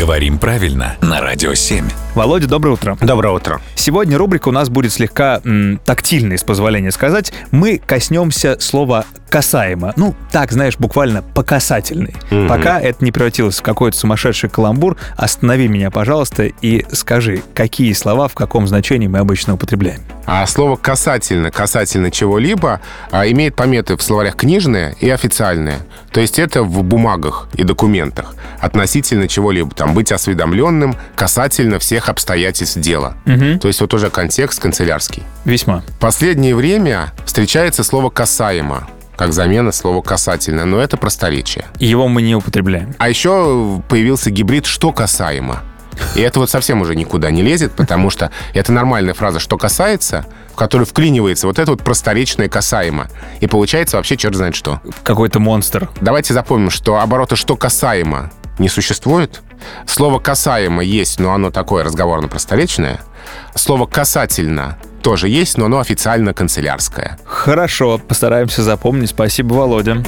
Говорим правильно на Радио 7. Володя, доброе утро. Доброе утро. Сегодня рубрика у нас будет слегка м, тактильной, с позволения сказать. Мы коснемся слова «касаемо». Ну, так, знаешь, буквально по касательной. Пока это не превратилось в какой-то сумасшедший каламбур, останови меня, пожалуйста, и скажи, какие слова в каком значении мы обычно употребляем. А слово «касательно», «касательно чего-либо» а, имеет пометы в словарях книжные и официальные. То есть это в бумагах и документах относительно чего-либо. Там быть осведомленным касательно всех обстоятельств дела. То есть вот уже контекст канцелярский. Весьма. В последнее время встречается слово «касаемо», как замена слова «касательно», но это просторечие. Его мы не употребляем. А еще появился гибрид «что касаемо». И это вот совсем уже никуда не лезет, потому что это нормальная фраза «что касается», в которую вклинивается вот это вот просторечное «касаемо». И получается вообще черт знает что. Какой-то монстр. Давайте запомним, что оборота «что касаемо» не существует. Слово «касаемо» есть, но оно такое разговорно-просторечное. Слово «касательно» тоже есть, но оно официально канцелярское. Хорошо, постараемся запомнить. Спасибо, Володя.